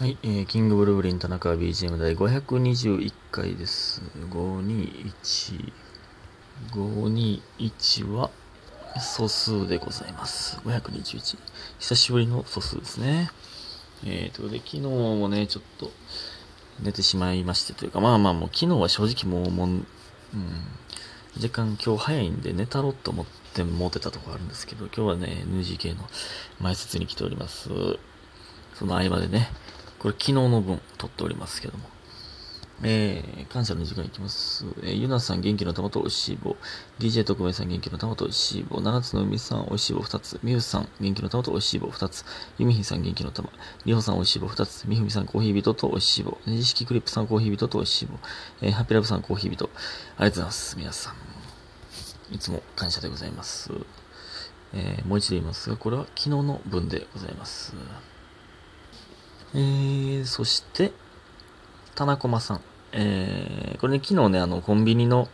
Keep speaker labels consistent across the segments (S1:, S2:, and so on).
S1: はい、えー、キングブルーブリン田中 BGM 第521回です。521。521は素数でございます。521。久しぶりの素数ですね。えー、とで、昨日もね、ちょっと寝てしまいましてというか、まあまあもう昨日は正直もう、もう、うん、若干今日早いんで寝たろうと思って持てたとこあるんですけど、今日はね、NGK の前説に来ております。その合間でね、これ昨日の分撮っておりますけども。えー、感謝の時間いきます。えー、ゆなさん元気の玉とおいしい棒。DJ 特命さん元気の玉とおいしい棒。七つの海さんおいしい棒2つ。みゆさん元気の玉とおいしい棒2つ。ゆみひさん元気の玉。りほさんおいしい棒2つ。みふみさんコーヒー人とおいしい棒。ねじ式クリップさんコーヒー人とおいしい棒。えー、ハッピーラブさんコーヒー人。ありがとうございます。皆さん。いつも感謝でございます。えー、もう一度言いますが、これは昨日の分でございます。えー、そして、田中駒さん。えー、これね、昨日ね、あの、コンビニの、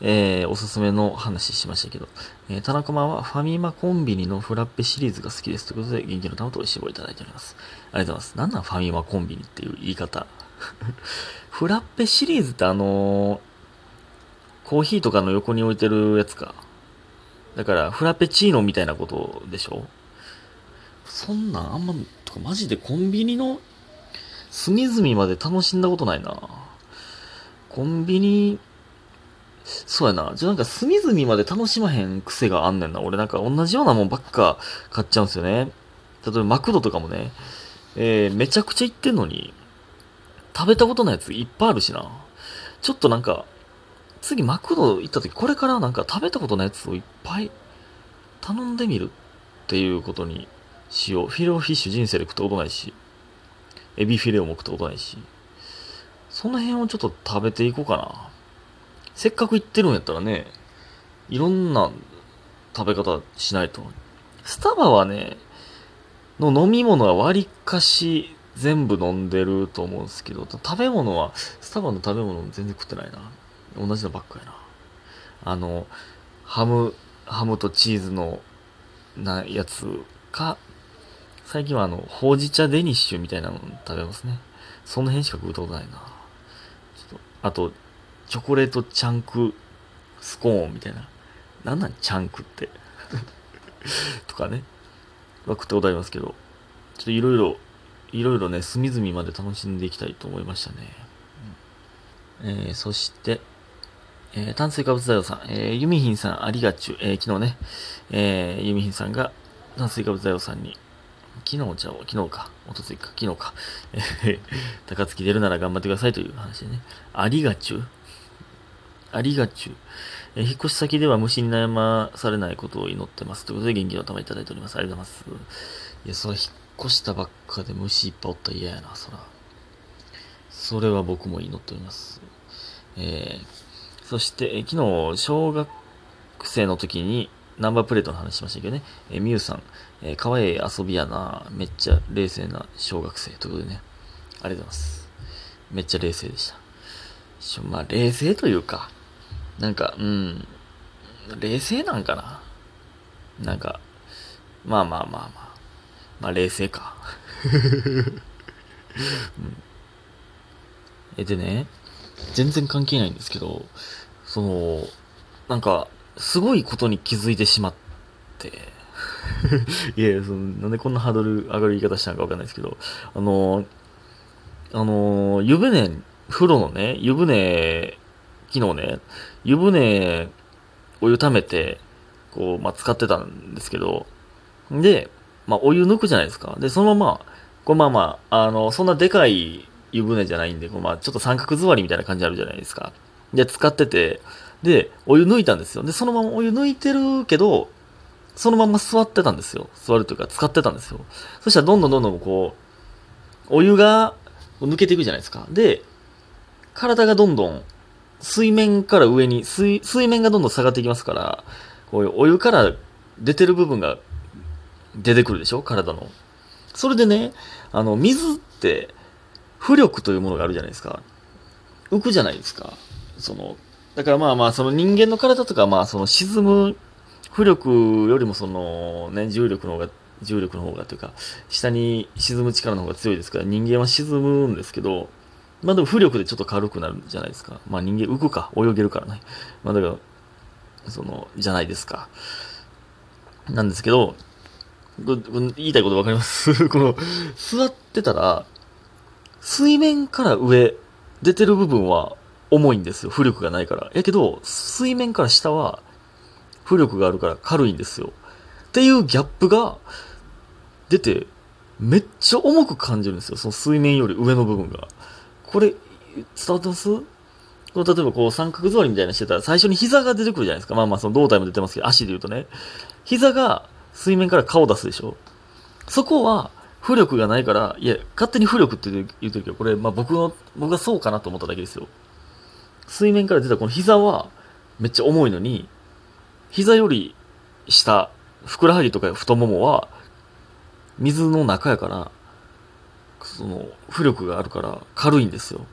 S1: えー、おすすめの話しましたけど、えー、田中駒はファミマコンビニのフラッペシリーズが好きです。ということで、元気の玉とおいしい棒いただいております。ありがとうございます。なんなんファミマコンビニっていう言い方？フラッペシリーズってあのー、コーヒーとかの横に置いてるやつか。だから、フラペチーノみたいなことでしょ？そんなんあんま、かマジでコンビニの？隅々まで楽しんだことないな。コンビニ、そうやな。じゃなんか隅々まで楽しまへん癖があんねんな。俺なんか同じようなもんばっか買っちゃうんすよね。例えばマクドとかもね、えー、めちゃくちゃ行ってんのに、食べたことないやついっぱいあるしな。ちょっとなんか、次マクド行った時、これからなんか食べたことないやつをいっぱい頼んでみるっていうことにしよう。フィレオフィッシュ人生で食ったことないし、エビフィレオも食ったことないし、その辺をちょっと食べていこうかな。せっかく行ってるんやったらね、いろんな食べ方しないと。スタバはね、の飲み物は割かし全部飲んでると思うんですけど、食べ物は、スタバの食べ物全然食ってないな。同じのばっかやな。あの、ハム、ハムとチーズの、な、やつか、最近はあの、ほうじ茶デニッシュみたいなの食べますね。その辺しか食うたことないな。ちょっと、あと、チョコレートチャンクスコーンみたいな。なんなんチャンクって。とかね。は食ったことありますけど、ちょっといろいろ、いろいろね、隅々まで楽しんでいきたいと思いましたね。うん、えー、そして、えー、炭水化物大王さん、えー、ユミヒンさんありがちゅう、えー、昨日ね、えー、ユミヒンさんが炭水化物大王さんに、昨日じゃあ、昨日か、おとついか、昨日か、え、高槻出るなら頑張ってくださいという話でね、ありがちゅう？ありがちゅう？え、引っ越し先では虫に悩まされないことを祈ってます。ということで元気の玉いただいております。ありがとうございます。いや、それ引っ越したばっかで虫いっぱいおったら嫌やな、そら。それは僕も祈っております。えー、そして、え、昨日、小学生の時にナンバープレートの話しましたけどね、えー、みゆさん、えー、かわいい遊びやな、めっちゃ冷静な小学生ということでね、ありがとうございます。めっちゃ冷静でした。しょまあ、冷静というか、なんか、うん、冷静なんかな。なんか、まあまあまあまあ、まあ冷静か。うん、え、でね、全然関係ないんですけど、その、なんか、すごいことに気づいてしまって、いや、その、なんでこんなハードル上がる言い方したのかわかんないですけど、あの、あの、湯船、風呂のね、湯船、昨日ね、湯船、お湯溜めて、こう、まあ、使ってたんですけど、で、まあ、お湯抜くじゃないですか。で、そのまま、こう、まあまあ、あの、そんなでかい湯船じゃないんで、こうまあ、ちょっと三角座りみたいな感じあるじゃないですか。で、使ってて、で、お湯抜いたんですよ。で、そのままお湯抜いてるけど、そのまま座ってたんですよ。座るというか、使ってたんですよ。そしたら、どんどんどんどんこう、お湯が抜けていくじゃないですか。で、体がどんどん水面から上に水、水面がどんどん下がっていきますから、こういうお湯から出てる部分が出てくるでしょ？体の。それでね、あの、水って、浮力というものがあるじゃないですか。浮くじゃないですか。その、だからまあまあ、その人間の体とか、まあその沈む浮力よりもそのね、重力の方が重力の方がというか、下に沈む力の方が強いですから、人間は沈むんですけど、まあでも浮力でちょっと軽くなるじゃないですか。まあ人間浮くか、泳げるからね。まあだから、その、じゃないですか。なんですけど、言いたいことわかります？この、座ってたら、水面から上、出てる部分は重いんですよ。浮力がないから。やけど、水面から下は、浮力があるから軽いんですよ。っていうギャップが出て、めっちゃ重く感じるんですよ。その水面より上の部分が。これ、伝わってます？この例えばこう三角座りみたいなしてたら最初に膝が出てくるじゃないですか。まあまあその胴体も出てますけど、足で言うとね。膝が水面から顔出すでしょ。そこは浮力がないから、いや、勝手に浮力って言うてるけど、これ、まあ僕の、僕がそうかなと思っただけですよ。水面から出たこの膝はめっちゃ重いのに、膝より下、ふくらはぎとか太ももは水の中やから、その、浮力があるから軽いんですよ。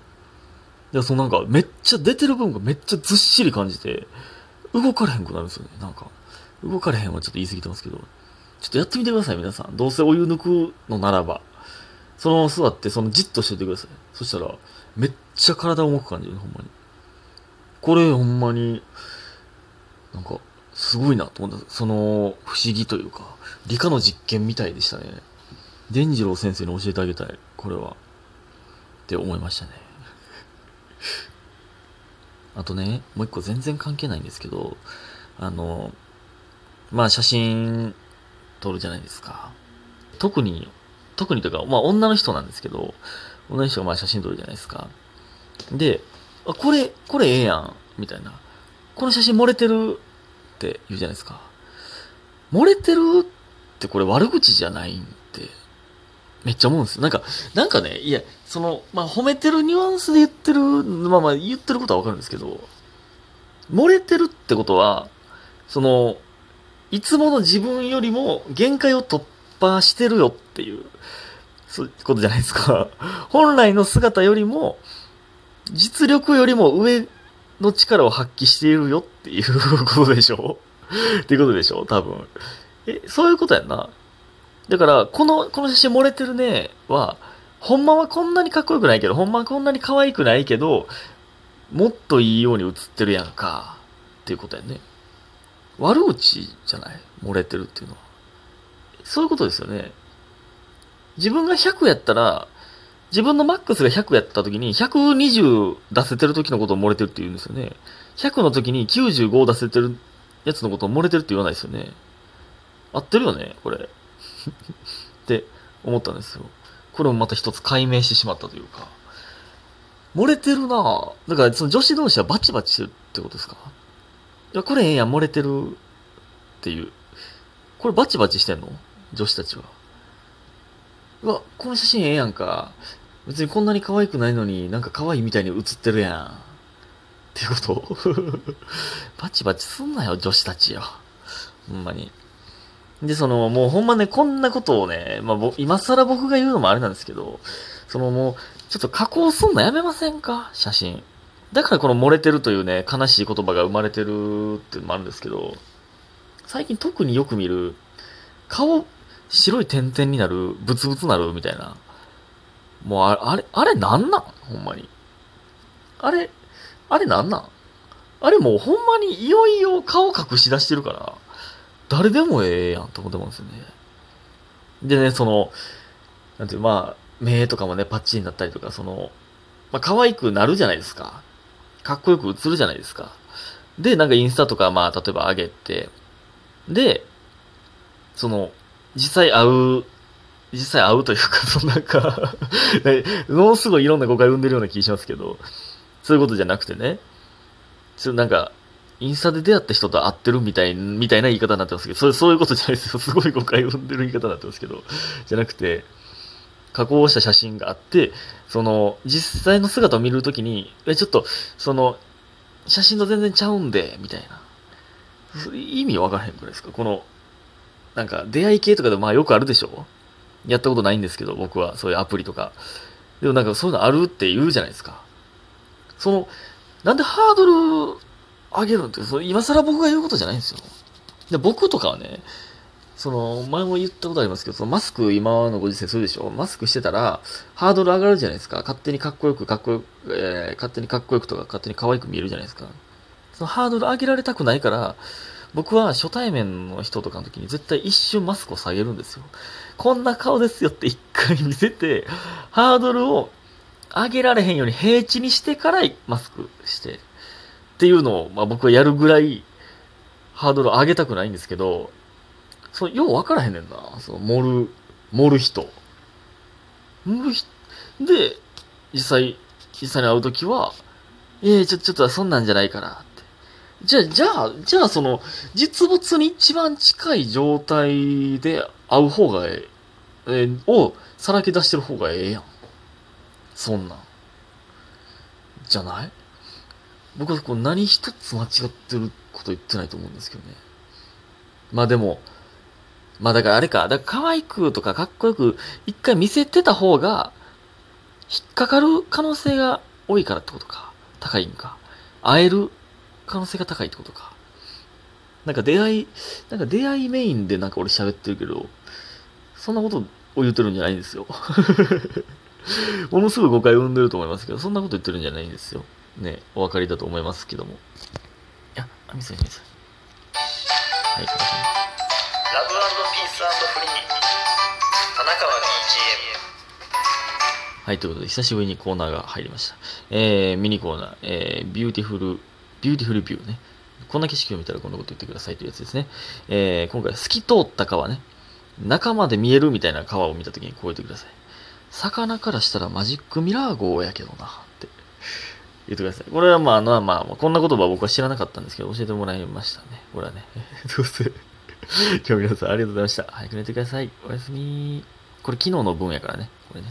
S1: で、そのなんか、めっちゃ出てる部分がめっちゃずっしり感じて、動かれへんくなるんですよね。なんか、動かれへんはちょっと言い過ぎてますけど、ちょっとやってみてください、皆さん。どうせお湯抜くのならば。そのまま座って、そのじっとしててください。そしたら、めっちゃ体重く感じる、ほんまに。これ、ほんまに、なんか、すごいなと思った。その、不思議というか、理科の実験みたいでしたね。伝次郎先生に教えてあげたい、これは。って思いましたね。あとね、もう一個全然関係ないんですけど、あの、まあ写真撮るじゃないですか。特に、特にというか、まあ女の人なんですけど、女の人がまあ写真撮るじゃないですか。で、あ、これ、これええやん、みたいな。この写真漏れてるって言うじゃないですか。漏れてるってこれ悪口じゃないんってめっちゃ思うんですよ。なんか、なんかね、いや、その、まあ、褒めてるニュアンスで言ってる、まあまあ、言ってることはわかるんですけど、漏れてるってことは、その、いつもの自分よりも限界を突破してるよっていう、そういうことじゃないですか。本来の姿よりも、実力よりも上の力を発揮しているよっていうことでしょ？っていうことでしょ？多分。え、そういうことやんな。だから、この、この写真漏れてるね、は、ほんまはこんなにかっこよくないけど、ほんまはこんなに可愛くないけど、もっといいように映ってるやんか、っていうことやね。悪口じゃない？漏れてるっていうのは。そういうことですよね。自分が100やったら、自分のマックスが100やった時に、120出せてる時のことを漏れてるって言うんですよね。100の時に95出せてるやつのことを漏れてるって言わないですよね。合ってるよね、これ。って思ったんですよ。これもまた一つ解明してしまったというか。漏れてるなだからその女子同士はバチバチしてるってことですか？いや、これええやん、漏れてるっていう。これバチバチしてんの？女子たちは。うわ、この写真ええやんか。別にこんなに可愛くないのになんか可愛いみたいに写ってるやん。っていうこと？バチバチすんなよ、女子たちよ。ほんまに。で、その、もうほんまね、こんなことをね、まあ、今更僕が言うのもあれなんですけど、そのもう、ちょっと加工すんのやめませんか？写真。だからこの漏れてるというね、悲しい言葉が生まれてるっていうのもあるんですけど、最近特によく見る、顔、白い点々になる、ブツブツなるみたいな。もうあれ、あれ、あれなんなん？ほんまに。あれ、あれなんなん？あれもうほんまにいよいよ顔隠し出してるから、誰でもええやんと思ってますよね。でね、その、なんていう、まあ、目とかもね、パッチリになったりとか、その、まあ、可愛くなるじゃないですか。かっこよく映るじゃないですか。で、なんかインスタとか、まあ、例えば上げて、で、その、実際会う、実際会うというか、そのなんか ものすごいいろんな誤解を生んでるような気がしますけど、そういうことじゃなくてね、ちょっとなんか、インスタで出会った人と会ってるみたい、みたいな言い方になってますけど、それ、そういうことじゃないですよ。すごい誤解を生んでる言い方になってますけど、じゃなくて、加工した写真があって、その、実際の姿を見るときに、え、ちょっと、その、写真と全然ちゃうんで、みたいな。意味わからへんくらいですか？この、なんか、出会い系とかでまあよくあるでしょ？やったことないんですけど、僕は、そういうアプリとか。でもなんかそういうのあるって言うじゃないですか。その、なんでハードル上げるんって、その今更僕が言うことじゃないんですよ。で、僕とかはね、その、前も言ったことありますけど、そのマスク今のご時世するでしょ？マスクしてたら、ハードル上がるじゃないですか。勝手にかっこよく、かっこよく、えー、勝手にかっこよくとか、勝手に可愛く見えるじゃないですか。そのハードル上げられたくないから、僕は初対面の人とかの時に絶対一瞬マスクを下げるんですよ。こんな顔ですよって一回見せて、ハードルを上げられへんように平地にしてからマスクして、っていうのを、まあ僕はやるぐらい、ハードルを上げたくないんですけど、そう、よう分からへんねんな。その、盛る、盛る人。盛る人。で、実際、実際に会うときは、ええー、ちょ、ちょっとそんなんじゃないから。じゃあ、じゃあ、じゃあ、その、実物に一番近い状態で会う方がええ、え、をさらけ出してる方がええやん。そんなん。じゃない？僕はこう何一つ間違ってること言ってないと思うんですけどね。まあでも、まあだからあれか、だから可愛くとかかっこよく一回見せてた方が、引っかかる可能性が多いからってことか。高いんか。会える可能性が高いってことか。なんか出会い、なんか出会いメインでなんか俺喋ってるけど、そんなことを言ってるんじゃないんですよ。ものすごい誤解を生んでると思いますけど、そんなこと言ってるんじゃないんですよ。ね、お分かりだと思いますけども。いや、あ、みさん、みさん。はい、ラブピースフリー。田中は BGM。はい、ということで、久しぶりにコーナーが入りました。えー、ミニコーナー、えー、ビューティフル、ビューティフルビューね。こんな景色を見たらこんなこと言ってくださいというやつですね。えー、今回、透き通った川ね。中まで見えるみたいな川を見たときにこう言ってください。魚からしたらマジックミラー号やけどな、って言ってください。これはまあ、まあまあ、こんな言葉僕は知らなかったんですけど、教えてもらいましたね。これはね。どうせ。今日皆さんありがとうございました。早く寝てください。おやすみ。これ昨日の分やからね。これね。